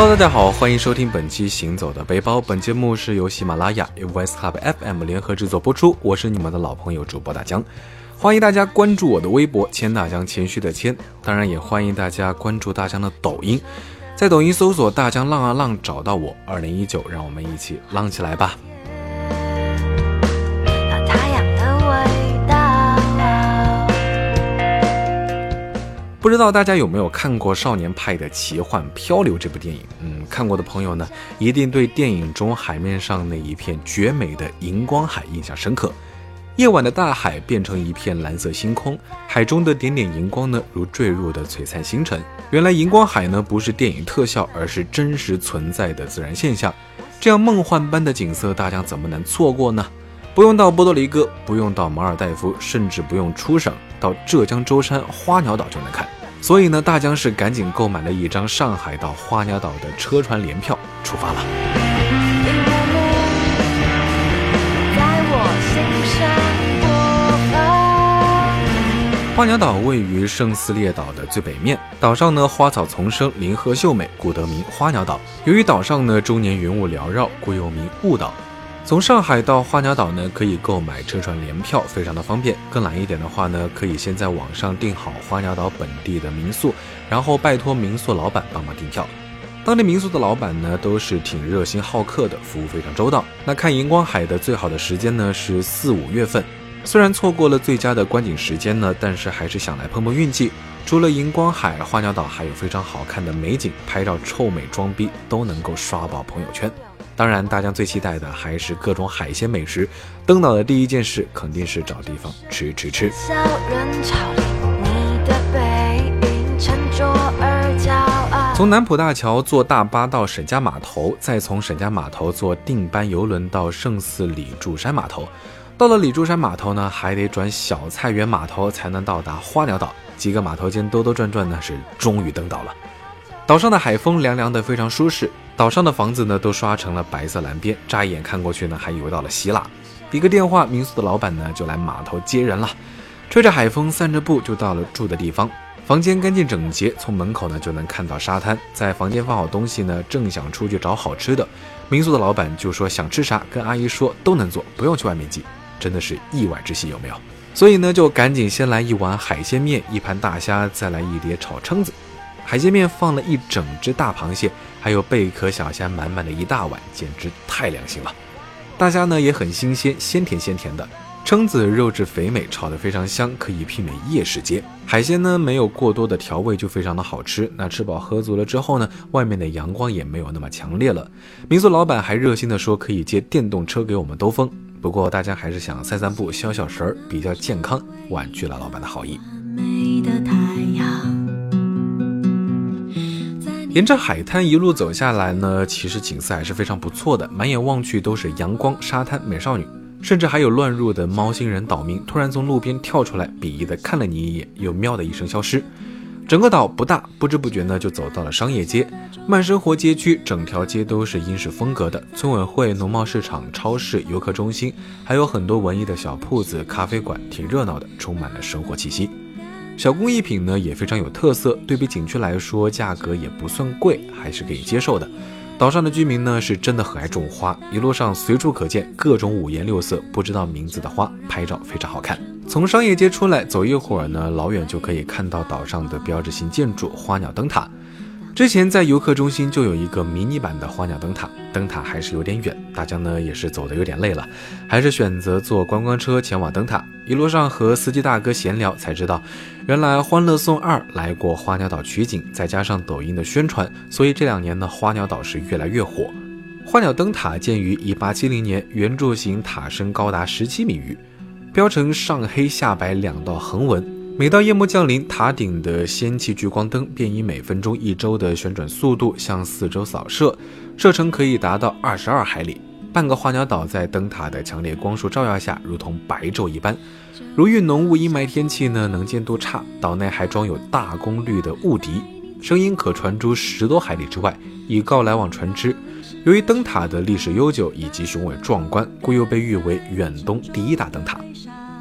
Hello，大家好，欢迎收听本期《行走的背包》。本节目是由喜马拉雅、VoiceHub FM 联合制作播出。我是你们的老朋友主播大江，欢迎大家关注我的微博“千大江”，谦虚的谦。当然，也欢迎大家关注大江的抖音，在抖音搜索“大江浪啊浪”，找到我。二零一九，让我们一起浪起来吧！不知道大家有没有看过《少年派的奇幻漂流》这部电影？嗯，看过的朋友呢，一定对电影中海面上那一片绝美的荧光海印象深刻。夜晚的大海变成一片蓝色星空，海中的点点荧光呢，如坠入的璀璨星辰。原来荧光海呢，不是电影特效，而是真实存在的自然现象。这样梦幻般的景色，大家怎么能错过呢？不用到波多黎各，不用到马尔代夫，甚至不用出省，到浙江舟山花鸟岛就能看。所以呢，大江是赶紧购买了一张上海到花鸟岛的车船联票，出发了。花鸟岛位于圣斯列岛的最北面，岛上呢花草丛生，林壑秀美，故得名花鸟岛。由于岛上呢终年云雾缭绕，故又名雾岛。从上海到花鸟岛呢，可以购买车船联票，非常的方便。更懒一点的话呢，可以先在网上订好花鸟岛本地的民宿，然后拜托民宿老板帮忙订票。当地民宿的老板呢，都是挺热心好客的，服务非常周到。那看荧光海的最好的时间呢，是四五月份。虽然错过了最佳的观景时间呢，但是还是想来碰碰运气。除了荧光海，花鸟岛还有非常好看的美景，拍照臭美装逼都能够刷爆朋友圈。当然，大家最期待的还是各种海鲜美食。登岛的第一件事肯定是找地方吃吃吃。从南浦大桥坐大巴到沈家码头，再从沈家码头坐定班游轮到圣寺里柱山码头。到了李柱山码头呢，还得转小菜园码头才能到达花鸟岛。几个码头间兜兜转转呢，是终于登岛了。岛上的海风凉凉的，非常舒适。岛上的房子呢，都刷成了白色蓝边，乍一眼看过去呢，还以为到了希腊。比个电话，民宿的老板呢就来码头接人了。吹着海风，散着步，就到了住的地方。房间干净整洁，从门口呢就能看到沙滩。在房间放好东西呢，正想出去找好吃的，民宿的老板就说想吃啥，跟阿姨说都能做，不用去外面寄。真的是意外之喜，有没有？所以呢，就赶紧先来一碗海鲜面，一盘大虾，再来一碟炒蛏子。海鲜面放了一整只大螃蟹，还有贝壳小虾，满满的一大碗，简直太良心了。大虾呢也很新鲜，鲜甜鲜甜的。蛏子肉质肥美，炒得非常香，可以媲美夜市街。海鲜呢没有过多的调味，就非常的好吃。那吃饱喝足了之后呢，外面的阳光也没有那么强烈了。民宿老板还热心的说可以借电动车给我们兜风，不过大家还是想散散步、消消食儿，比较健康，婉拒了老板的好意。沿着海滩一路走下来呢，其实景色还是非常不错的，满眼望去都是阳光、沙滩、美少女，甚至还有乱入的猫星人岛民，突然从路边跳出来，鄙夷的看了你一眼，又喵的一声消失。整个岛不大，不知不觉呢就走到了商业街，慢生活街区，整条街都是英式风格的，村委会、农贸市场、超市、游客中心，还有很多文艺的小铺子、咖啡馆，挺热闹的，充满了生活气息。小工艺品呢也非常有特色，对比景区来说，价格也不算贵，还是可以接受的。岛上的居民呢是真的很爱种花，一路上随处可见各种五颜六色、不知道名字的花，拍照非常好看。从商业街出来走一会儿呢，老远就可以看到岛上的标志性建筑花鸟灯塔。之前在游客中心就有一个迷你版的花鸟灯塔，灯塔还是有点远，大家呢也是走的有点累了，还是选择坐观光车前往灯塔。一路上和司机大哥闲聊，才知道原来《欢乐颂二》来过花鸟岛取景，再加上抖音的宣传，所以这两年呢花鸟岛是越来越火。花鸟灯塔建于1870年，圆柱形塔身高达17米余，标成上黑下白两道横纹。每到夜幕降临，塔顶的氙气聚光灯便以每分钟一周的旋转速度向四周扫射，射程可以达到二十二海里。半个花鸟岛在灯塔的强烈光束照耀下，如同白昼一般。如遇浓雾阴霾天气呢，能见度差。岛内还装有大功率的雾笛，声音可传出十多海里之外，以告来往船只。由于灯塔的历史悠久以及雄伟壮观，故又被誉为远东第一大灯塔。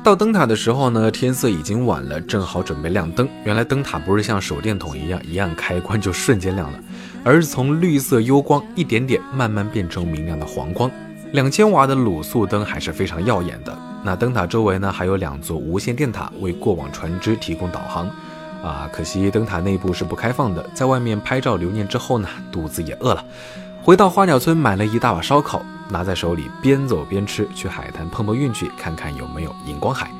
到灯塔的时候呢，天色已经晚了，正好准备亮灯。原来灯塔不是像手电筒一样，一按开关就瞬间亮了。而是从绿色幽光一点点慢慢变成明亮的黄光。两千瓦的卤素灯还是非常耀眼的。那灯塔周围呢，还有两座无线电塔为过往船只提供导航。啊，可惜灯塔内部是不开放的。在外面拍照留念之后呢，肚子也饿了，回到花鸟村买了一大把烧烤，拿在手里边走边吃，去海滩碰碰运气，看看有没有荧光海。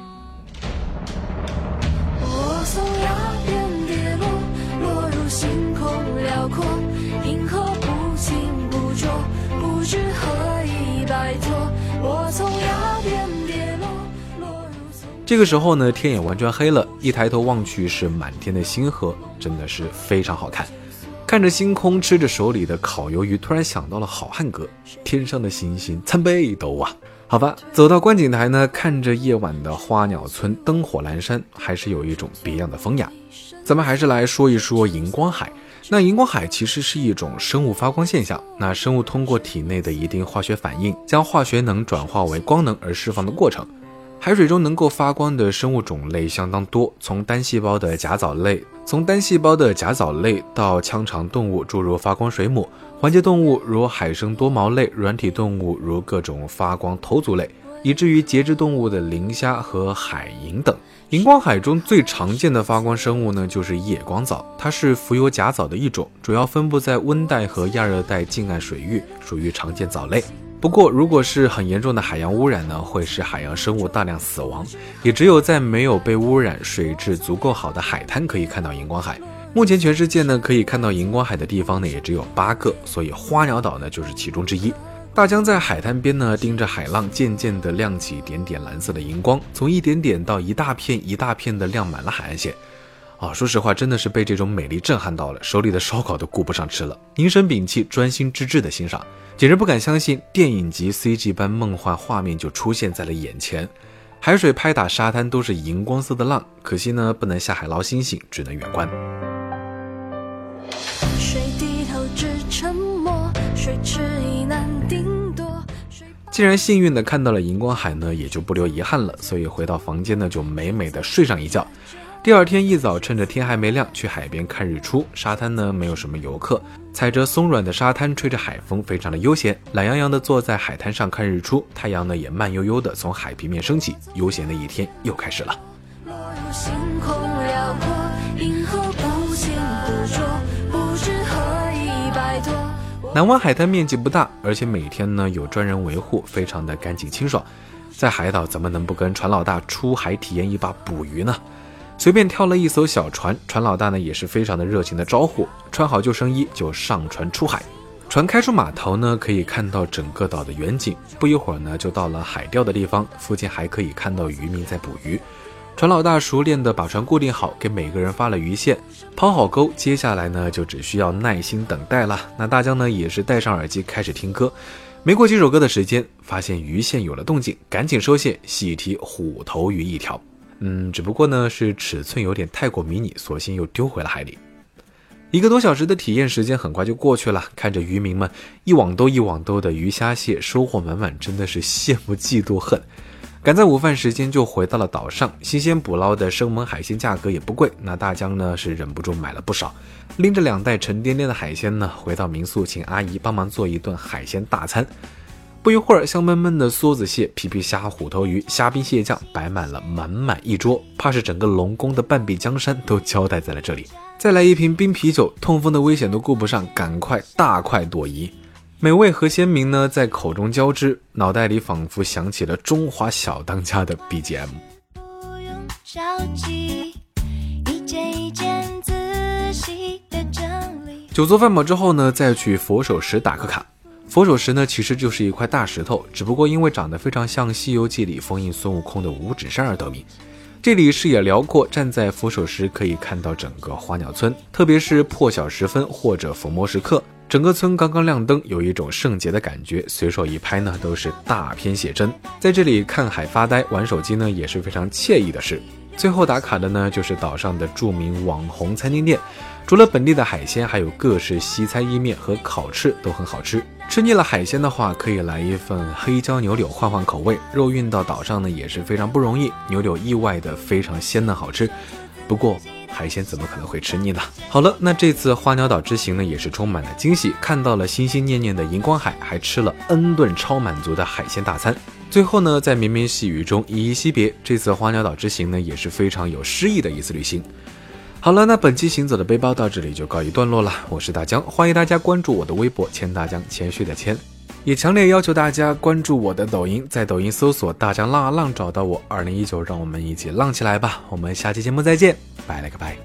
这个时候呢，天也完全黑了，一抬头望去是满天的星河，真的是非常好看。看着星空，吃着手里的烤鱿鱼，突然想到了好汉歌：天上的星星参北斗啊！好吧，走到观景台呢，看着夜晚的花鸟村灯火阑珊，还是有一种别样的风雅。咱们还是来说一说荧光海。那荧光海其实是一种生物发光现象，那生物通过体内的一定化学反应，将化学能转化为光能而释放的过程。海水中能够发光的生物种类相当多，从单细胞的甲藻类，从单细胞的甲藻类到腔肠动物，诸如发光水母；环节动物如海生多毛类，软体动物如各种发光头足类，以至于节肢动物的磷虾和海银等。荧光海中最常见的发光生物呢，就是夜光藻，它是浮游甲藻的一种，主要分布在温带和亚热带近岸水域，属于常见藻类。不过，如果是很严重的海洋污染呢，会使海洋生物大量死亡。也只有在没有被污染、水质足够好的海滩可以看到荧光海。目前全世界呢可以看到荧光海的地方呢也只有八个，所以花鸟岛呢就是其中之一。大江在海滩边呢盯着海浪，渐渐地亮起点点蓝色的荧光，从一点点到一大片一大片的亮满了海岸线。啊，说实话，真的是被这种美丽震撼到了，手里的烧烤都顾不上吃了，凝神屏气，专心致志的欣赏，简直不敢相信电影级 CG 般梦幻画面就出现在了眼前。海水拍打沙滩都是荧光色的浪，可惜呢不能下海捞星星，只能远观。水低头只沉默，水迟疑难定夺。既然幸运的看到了荧光海呢，也就不留遗憾了，所以回到房间呢就美美的睡上一觉。第二天一早，趁着天还没亮，去海边看日出。沙滩呢，没有什么游客，踩着松软的沙滩，吹着海风，非常的悠闲。懒洋洋的坐在海滩上看日出，太阳呢也慢悠悠的从海平面升起，悠闲的一天又开始了。南湾海滩面积不大，而且每天呢有专人维护，非常的干净清爽。在海岛，怎么能不跟船老大出海体验一把捕鱼呢？随便挑了一艘小船，船老大呢也是非常的热情的招呼，穿好救生衣就上船出海。船开出码头呢，可以看到整个岛的远景。不一会儿呢，就到了海钓的地方，附近还可以看到渔民在捕鱼。船老大熟练的把船固定好，给每个人发了鱼线，抛好钩，接下来呢就只需要耐心等待了。那大江呢也是戴上耳机开始听歌，没过几首歌的时间，发现鱼线有了动静，赶紧收线，喜提虎头鱼一条。嗯，只不过呢是尺寸有点太过迷你，索性又丢回了海里。一个多小时的体验时间很快就过去了，看着渔民们一网兜一网兜的鱼虾蟹，收获满满，真的是羡慕嫉妒恨。赶在午饭时间就回到了岛上，新鲜捕捞的生猛海鲜价格也不贵，那大江呢是忍不住买了不少，拎着两袋沉甸甸的海鲜呢，回到民宿请阿姨帮忙做一顿海鲜大餐。不一会儿，香闷闷的梭子蟹、皮皮虾、虎头鱼、虾兵蟹将摆满了满满一桌，怕是整个龙宫的半壁江山都交代在了这里。再来一瓶冰啤酒，痛风的危险都顾不上，赶快大快朵颐。美味和鲜明呢，在口中交织，脑袋里仿佛响起了中华小当家的 BGM。酒足饭饱之后呢，再去佛手石打个卡。佛手石呢，其实就是一块大石头，只不过因为长得非常像《西游记》里封印孙悟空的五指山而得名。这里视野辽阔，站在佛手石可以看到整个花鸟村，特别是破晓时分或者伏魔时刻，整个村刚刚亮灯，有一种圣洁的感觉。随手一拍呢，都是大片写真。在这里看海发呆、玩手机呢，也是非常惬意的事。最后打卡的呢，就是岛上的著名网红餐厅店。除了本地的海鲜，还有各式西餐、意面和烤翅都很好吃。吃腻了海鲜的话，可以来一份黑椒牛柳换换口味。肉运到岛上呢也是非常不容易，牛柳意外的非常鲜嫩好吃。不过海鲜怎么可能会吃腻呢？好了，那这次花鸟岛之行呢，也是充满了惊喜，看到了心心念念的荧光海，还吃了 N 顿超满足的海鲜大餐。最后呢，在绵绵细雨中依依惜别，这次花鸟岛之行呢，也是非常有诗意的一次旅行。好了，那本期行走的背包到这里就告一段落了。我是大江，欢迎大家关注我的微博“千大江”，谦虚的谦。也强烈要求大家关注我的抖音，在抖音搜索“大江浪啊浪”找到我。二零一九，让我们一起浪起来吧！我们下期节目再见，拜了个拜。